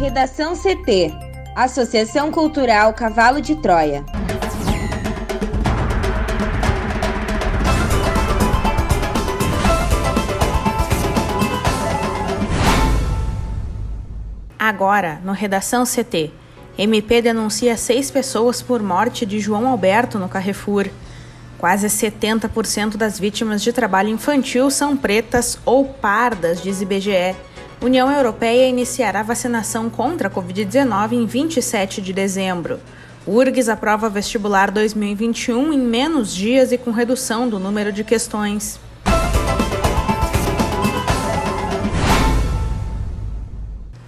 Redação CT Associação Cultural Cavalo de Troia. Agora, no Redação CT, MP denuncia seis pessoas por morte de João Alberto no Carrefour. Quase 70% das vítimas de trabalho infantil são pretas ou pardas, diz IBGE. União Europeia iniciará vacinação contra a Covid-19 em 27 de dezembro. URGS aprova vestibular 2021 em menos dias e com redução do número de questões.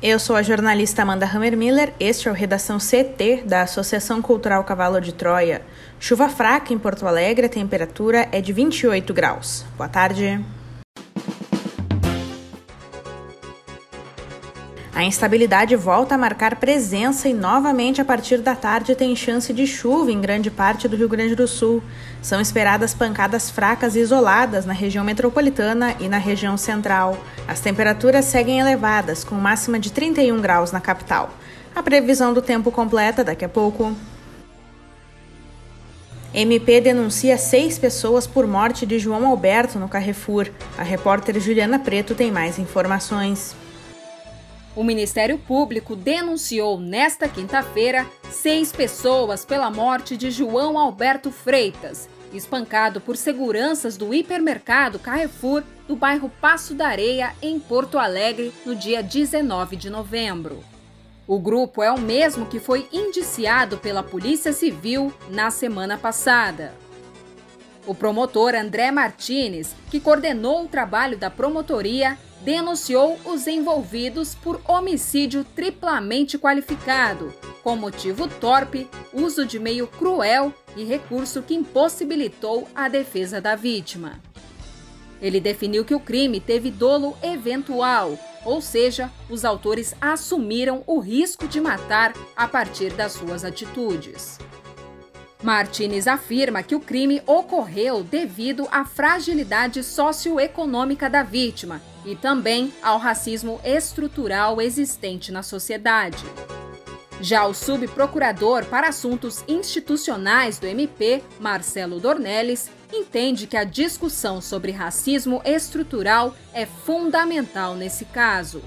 Eu sou a jornalista Amanda Hammermiller, este é o Redação CT da Associação Cultural Cavalo de Troia. Chuva fraca em Porto Alegre, a temperatura é de 28 graus. Boa tarde. A instabilidade volta a marcar presença e novamente a partir da tarde tem chance de chuva em grande parte do Rio Grande do Sul. São esperadas pancadas fracas e isoladas na região metropolitana e na região central. As temperaturas seguem elevadas, com máxima de 31 graus na capital. A previsão do tempo completa daqui a pouco. MP denuncia seis pessoas por morte de João Alberto no Carrefour. A repórter Juliana Preto tem mais informações. O Ministério Público denunciou nesta quinta-feira seis pessoas pela morte de João Alberto Freitas, espancado por seguranças do hipermercado Carrefour do bairro Passo da Areia, em Porto Alegre, no dia 19 de novembro. O grupo é o mesmo que foi indiciado pela Polícia Civil na semana passada. O promotor André Martinez, que coordenou o trabalho da promotoria, denunciou os envolvidos por homicídio triplamente qualificado, com motivo torpe, uso de meio cruel e recurso que impossibilitou a defesa da vítima. Ele definiu que o crime teve dolo eventual, ou seja, os autores assumiram o risco de matar a partir das suas atitudes. Martinez afirma que o crime ocorreu devido à fragilidade socioeconômica da vítima e também ao racismo estrutural existente na sociedade. Já o subprocurador para assuntos institucionais do MP, Marcelo Dornelles, entende que a discussão sobre racismo estrutural é fundamental nesse caso.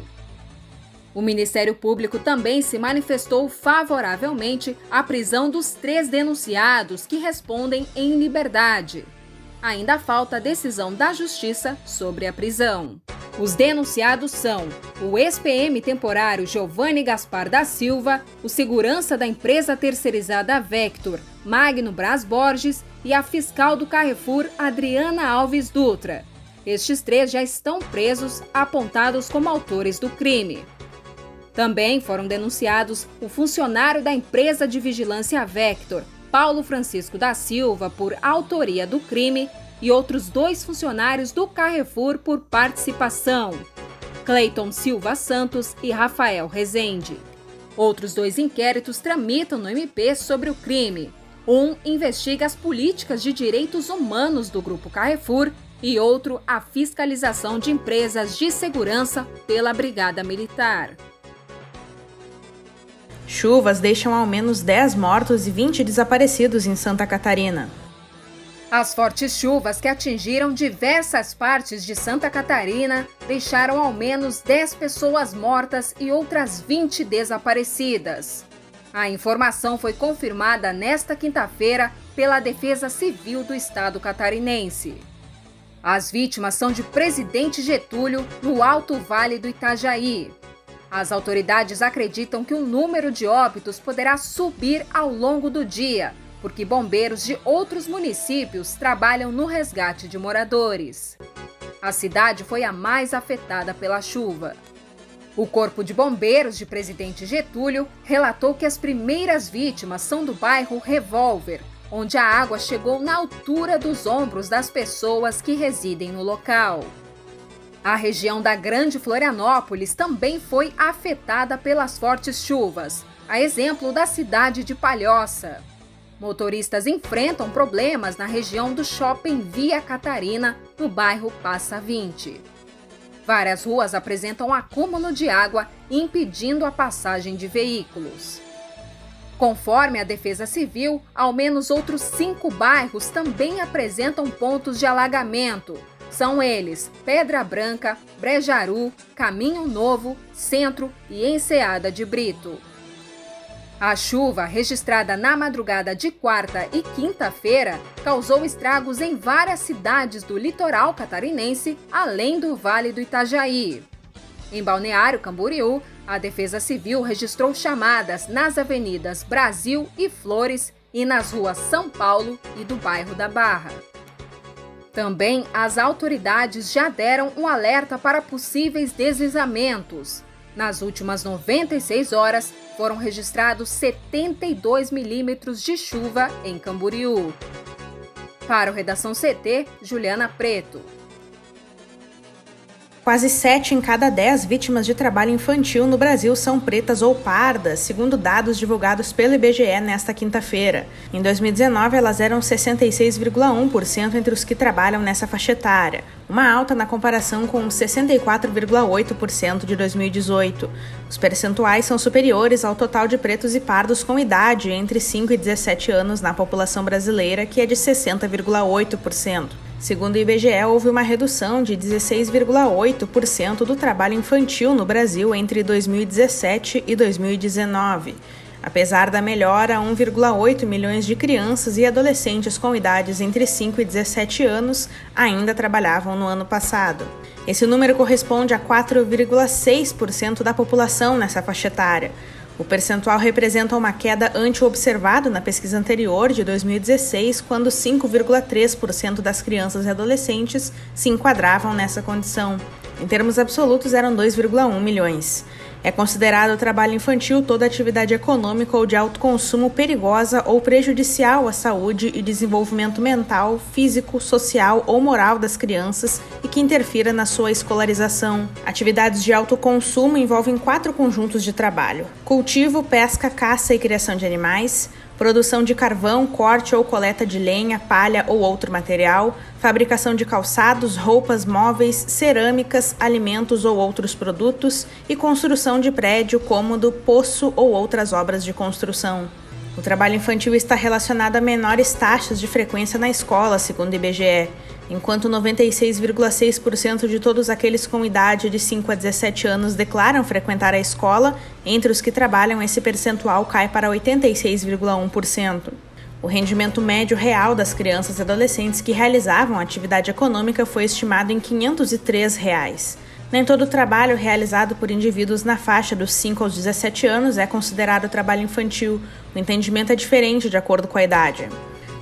O Ministério Público também se manifestou favoravelmente à prisão dos três denunciados que respondem em liberdade. Ainda falta decisão da Justiça sobre a prisão. Os denunciados são o ex-PM temporário Giovanni Gaspar da Silva, o segurança da empresa terceirizada Vector, Magno Bras Borges, e a fiscal do Carrefour, Adriana Alves Dutra. Estes três já estão presos, apontados como autores do crime. Também foram denunciados o funcionário da empresa de vigilância Vector, Paulo Francisco da Silva, por autoria do crime, e outros dois funcionários do Carrefour por participação, Cleiton Silva Santos e Rafael Rezende. Outros dois inquéritos tramitam no MP sobre o crime. Um investiga as políticas de direitos humanos do Grupo Carrefour e outro a fiscalização de empresas de segurança pela Brigada Militar. Chuvas deixam ao menos 10 mortos e 20 desaparecidos em Santa Catarina. As fortes chuvas que atingiram diversas partes de Santa Catarina deixaram ao menos 10 pessoas mortas e outras 20 desaparecidas. A informação foi confirmada nesta quinta-feira pela Defesa Civil do Estado catarinense. As vítimas são de Presidente Getúlio, no Alto Vale do Itajaí. As autoridades acreditam que o número de óbitos poderá subir ao longo do dia, porque bombeiros de outros municípios trabalham no resgate de moradores. A cidade foi a mais afetada pela chuva. O Corpo de Bombeiros de Presidente Getúlio relatou que as primeiras vítimas são do bairro Revolver, onde a água chegou na altura dos ombros das pessoas que residem no local. A região da Grande Florianópolis também foi afetada pelas fortes chuvas, a exemplo da cidade de Palhoça. Motoristas enfrentam problemas na região do shopping Via Catarina, no bairro Passa 20. Várias ruas apresentam acúmulo de água, impedindo a passagem de veículos. Conforme a Defesa Civil, ao menos outros cinco bairros também apresentam pontos de alagamento. São eles Pedra Branca, Brejaru, Caminho Novo, Centro e Enseada de Brito. A chuva, registrada na madrugada de quarta e quinta-feira, causou estragos em várias cidades do litoral catarinense, além do Vale do Itajaí. Em Balneário Camboriú, a Defesa Civil registrou chamadas nas avenidas Brasil e Flores e nas ruas São Paulo e do bairro da Barra. Também as autoridades já deram um alerta para possíveis deslizamentos. Nas últimas 96 horas, foram registrados 72 milímetros de chuva em Camboriú. Para o Redação CT, Juliana Preto. Quase 7 em cada 10 vítimas de trabalho infantil no Brasil são pretas ou pardas, segundo dados divulgados pelo IBGE nesta quinta-feira. Em 2019, elas eram 66,1% entre os que trabalham nessa faixa etária, uma alta na comparação com 64,8% de 2018. Os percentuais são superiores ao total de pretos e pardos com idade entre 5 e 17 anos na população brasileira, que é de 60,8%. Segundo o IBGE, houve uma redução de 16,8% do trabalho infantil no Brasil entre 2017 e 2019. Apesar da melhora, 1,8 milhões de crianças e adolescentes com idades entre 5 e 17 anos ainda trabalhavam no ano passado. Esse número corresponde a 4,6% da população nessa faixa etária. O percentual representa uma queda ante-observada na pesquisa anterior, de 2016, quando 5,3% das crianças e adolescentes se enquadravam nessa condição. Em termos absolutos, eram 2,1 milhões. É considerado trabalho infantil toda atividade econômica ou de alto consumo perigosa ou prejudicial à saúde e desenvolvimento mental, físico, social ou moral das crianças e que interfira na sua escolarização. Atividades de alto consumo envolvem quatro conjuntos de trabalho: cultivo, pesca, caça e criação de animais, produção de carvão, corte ou coleta de lenha, palha ou outro material, fabricação de calçados, roupas, móveis, cerâmicas, alimentos ou outros produtos. E construção de prédio, cômodo, poço ou outras obras de construção. O trabalho infantil está relacionado a menores taxas de frequência na escola, segundo o IBGE, enquanto 96,6% de todos aqueles com idade de 5 a 17 anos declaram frequentar a escola, entre os que trabalham esse percentual cai para 86,1%. O rendimento médio real das crianças e adolescentes que realizavam atividade econômica foi estimado em 503 reais. Nem todo trabalho realizado por indivíduos na faixa dos 5 aos 17 anos é considerado trabalho infantil. O entendimento é diferente de acordo com a idade.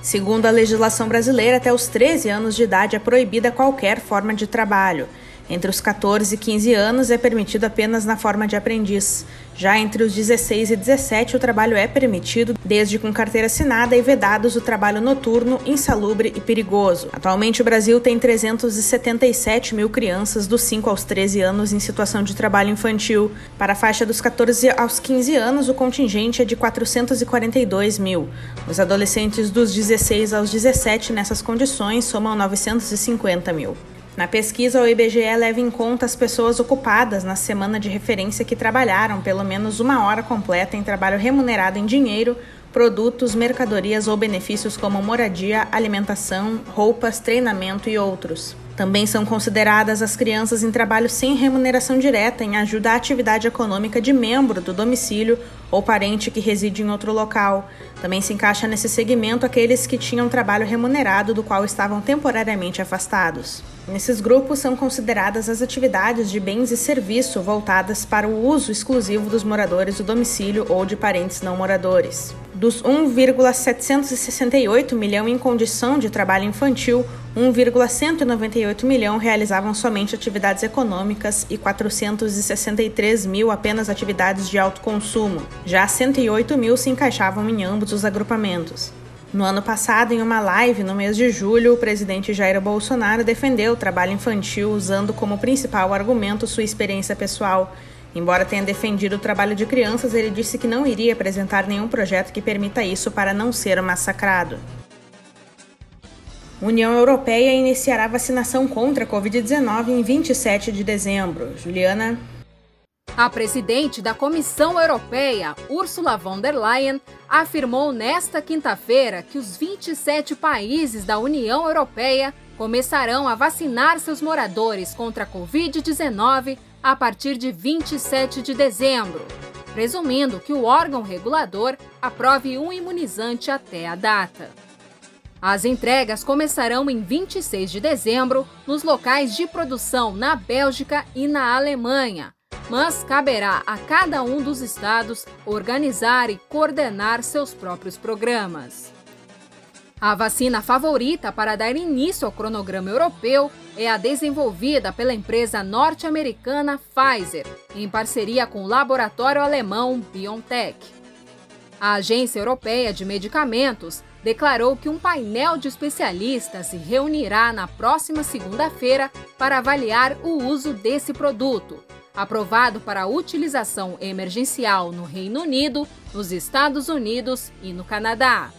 Segundo a legislação brasileira, até os 13 anos de idade é proibida qualquer forma de trabalho. Entre os 14 e 15 anos é permitido apenas na forma de aprendiz. Já entre os 16 e 17, o trabalho é permitido, desde com carteira assinada e vedados o trabalho noturno, insalubre e perigoso. Atualmente, o Brasil tem 377 mil crianças dos 5 aos 13 anos em situação de trabalho infantil. Para a faixa dos 14 aos 15 anos, o contingente é de 442 mil. Os adolescentes dos 16 aos 17 nessas condições somam 950 mil. Na pesquisa, o IBGE leva em conta as pessoas ocupadas na semana de referência que trabalharam pelo menos uma hora completa em trabalho remunerado em dinheiro, produtos, mercadorias ou benefícios como moradia, alimentação, roupas, treinamento e outros. Também são consideradas as crianças em trabalho sem remuneração direta em ajuda à atividade econômica de membro do domicílio ou parente que reside em outro local. Também se encaixa nesse segmento aqueles que tinham trabalho remunerado do qual estavam temporariamente afastados. Nesses grupos são consideradas as atividades de bens e serviço voltadas para o uso exclusivo dos moradores do domicílio ou de parentes não moradores. Dos 1,768 milhão em condição de trabalho infantil, 1,198 milhão realizavam somente atividades econômicas e 463 mil apenas atividades de alto consumo. Já 108 mil se encaixavam em ambos os agrupamentos. No ano passado, em uma live no mês de julho, o presidente Jair Bolsonaro defendeu o trabalho infantil usando como principal argumento sua experiência pessoal. Embora tenha defendido o trabalho de crianças, ele disse que não iria apresentar nenhum projeto que permita isso para não ser massacrado. União Europeia iniciará vacinação contra a Covid-19 em 27 de dezembro. Juliana. A presidente da Comissão Europeia, Ursula von der Leyen, afirmou nesta quinta-feira que os 27 países da União Europeia começarão a vacinar seus moradores contra a Covid-19 a partir de 27 de dezembro, presumindo que o órgão regulador aprove um imunizante até a data. As entregas começarão em 26 de dezembro nos locais de produção na Bélgica e na Alemanha mas caberá a cada um dos estados organizar e coordenar seus próprios programas. A vacina favorita para dar início ao cronograma europeu é a desenvolvida pela empresa norte-americana Pfizer, em parceria com o laboratório alemão BioNTech. A Agência Europeia de Medicamentos declarou que um painel de especialistas se reunirá na próxima segunda-feira para avaliar o uso desse produto aprovado para utilização emergencial no Reino Unido, nos Estados Unidos e no Canadá.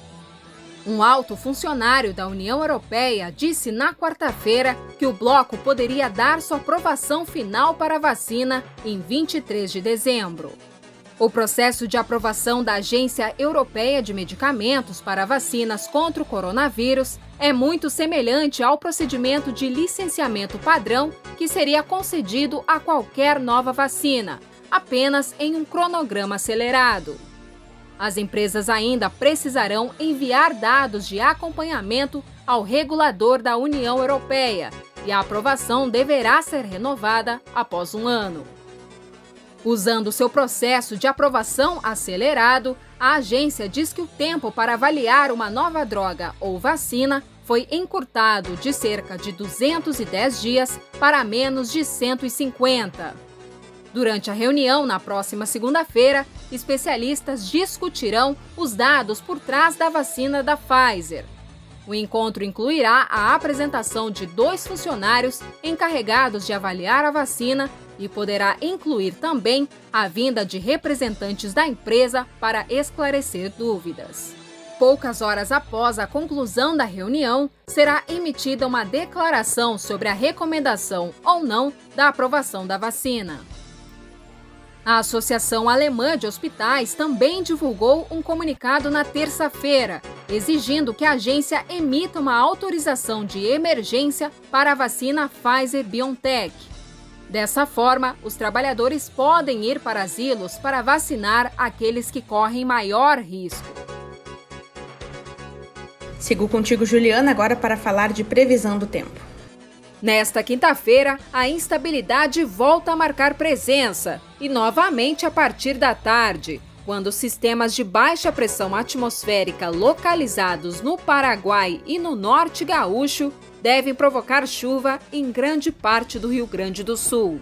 Um alto funcionário da União Europeia disse na quarta-feira que o bloco poderia dar sua aprovação final para a vacina em 23 de dezembro. O processo de aprovação da Agência Europeia de Medicamentos para vacinas contra o coronavírus é muito semelhante ao procedimento de licenciamento padrão que seria concedido a qualquer nova vacina, apenas em um cronograma acelerado. As empresas ainda precisarão enviar dados de acompanhamento ao regulador da União Europeia e a aprovação deverá ser renovada após um ano. Usando seu processo de aprovação acelerado, a agência diz que o tempo para avaliar uma nova droga ou vacina foi encurtado de cerca de 210 dias para menos de 150. Durante a reunião na próxima segunda-feira, especialistas discutirão os dados por trás da vacina da Pfizer. O encontro incluirá a apresentação de dois funcionários encarregados de avaliar a vacina e poderá incluir também a vinda de representantes da empresa para esclarecer dúvidas. Poucas horas após a conclusão da reunião, será emitida uma declaração sobre a recomendação ou não da aprovação da vacina. A Associação Alemã de Hospitais também divulgou um comunicado na terça-feira, exigindo que a agência emita uma autorização de emergência para a vacina Pfizer-BioNTech. Dessa forma, os trabalhadores podem ir para asilos para vacinar aqueles que correm maior risco. Sigo contigo, Juliana, agora para falar de previsão do tempo. Nesta quinta-feira, a instabilidade volta a marcar presença e novamente a partir da tarde, quando sistemas de baixa pressão atmosférica localizados no Paraguai e no norte gaúcho devem provocar chuva em grande parte do Rio Grande do Sul.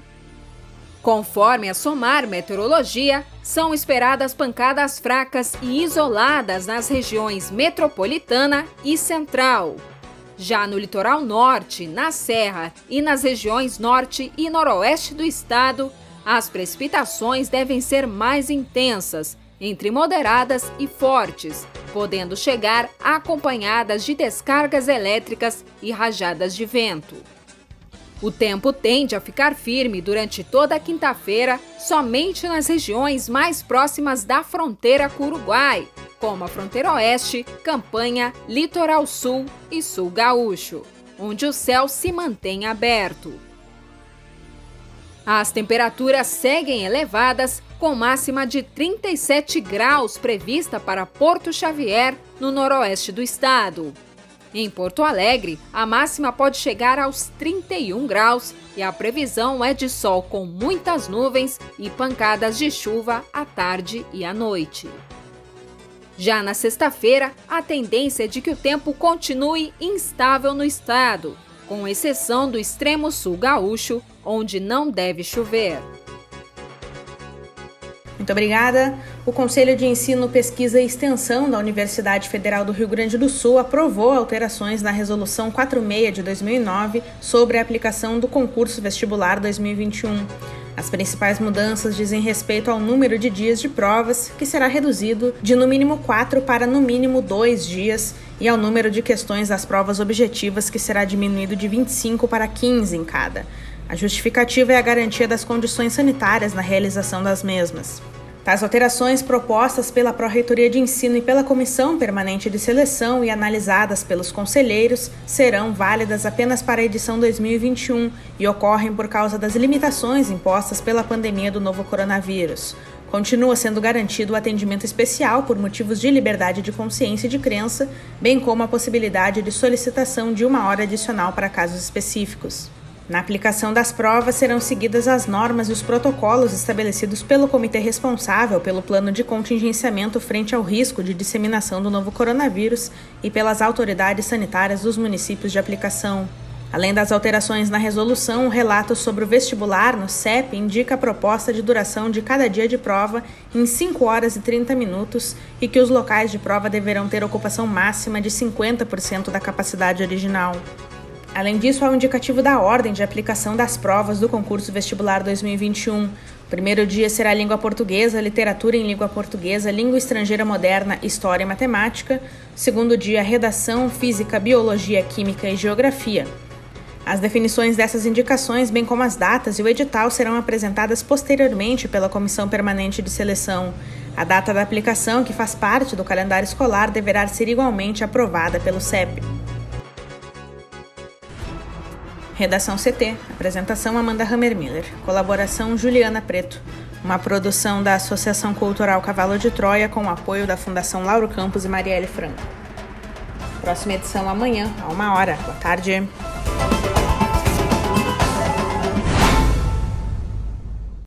Conforme a SOMAR Meteorologia, são esperadas pancadas fracas e isoladas nas regiões metropolitana e central. Já no litoral norte, na Serra e nas regiões norte e noroeste do estado, as precipitações devem ser mais intensas, entre moderadas e fortes, podendo chegar acompanhadas de descargas elétricas e rajadas de vento. O tempo tende a ficar firme durante toda a quinta-feira, somente nas regiões mais próximas da fronteira com o Uruguai, como a fronteira oeste, Campanha, Litoral Sul e Sul Gaúcho, onde o céu se mantém aberto. As temperaturas seguem elevadas, com máxima de 37 graus prevista para Porto Xavier, no noroeste do estado. Em Porto Alegre, a máxima pode chegar aos 31 graus e a previsão é de sol com muitas nuvens e pancadas de chuva à tarde e à noite. Já na sexta-feira, a tendência é de que o tempo continue instável no estado, com exceção do extremo sul gaúcho, onde não deve chover. Muito obrigada. O Conselho de Ensino, Pesquisa e Extensão da Universidade Federal do Rio Grande do Sul aprovou alterações na Resolução 46 de 2009 sobre a aplicação do concurso vestibular 2021. As principais mudanças dizem respeito ao número de dias de provas, que será reduzido de no mínimo quatro para no mínimo dois dias, e ao número de questões das provas objetivas, que será diminuído de 25 para 15 em cada. A justificativa é a garantia das condições sanitárias na realização das mesmas. Tais alterações propostas pela Pró-Reitoria de Ensino e pela Comissão Permanente de Seleção e analisadas pelos conselheiros serão válidas apenas para a edição 2021 e ocorrem por causa das limitações impostas pela pandemia do novo coronavírus. Continua sendo garantido o atendimento especial por motivos de liberdade de consciência e de crença, bem como a possibilidade de solicitação de uma hora adicional para casos específicos. Na aplicação das provas serão seguidas as normas e os protocolos estabelecidos pelo comitê responsável pelo plano de contingenciamento frente ao risco de disseminação do novo coronavírus e pelas autoridades sanitárias dos municípios de aplicação. Além das alterações na resolução, o relato sobre o vestibular no CEP indica a proposta de duração de cada dia de prova em 5 horas e 30 minutos e que os locais de prova deverão ter ocupação máxima de 50% da capacidade original. Além disso, há o indicativo da ordem de aplicação das provas do concurso vestibular 2021. O primeiro dia será língua portuguesa, literatura em língua portuguesa, língua estrangeira moderna, história e matemática. O segundo dia, redação, física, biologia, química e geografia. As definições dessas indicações, bem como as datas e o edital, serão apresentadas posteriormente pela Comissão Permanente de Seleção. A data da aplicação, que faz parte do calendário escolar, deverá ser igualmente aprovada pelo CEP. Redação CT. Apresentação Amanda Hammermiller. Colaboração Juliana Preto. Uma produção da Associação Cultural Cavalo de Troia com o apoio da Fundação Lauro Campos e Marielle Franco. Próxima edição amanhã, a uma hora. Boa tarde.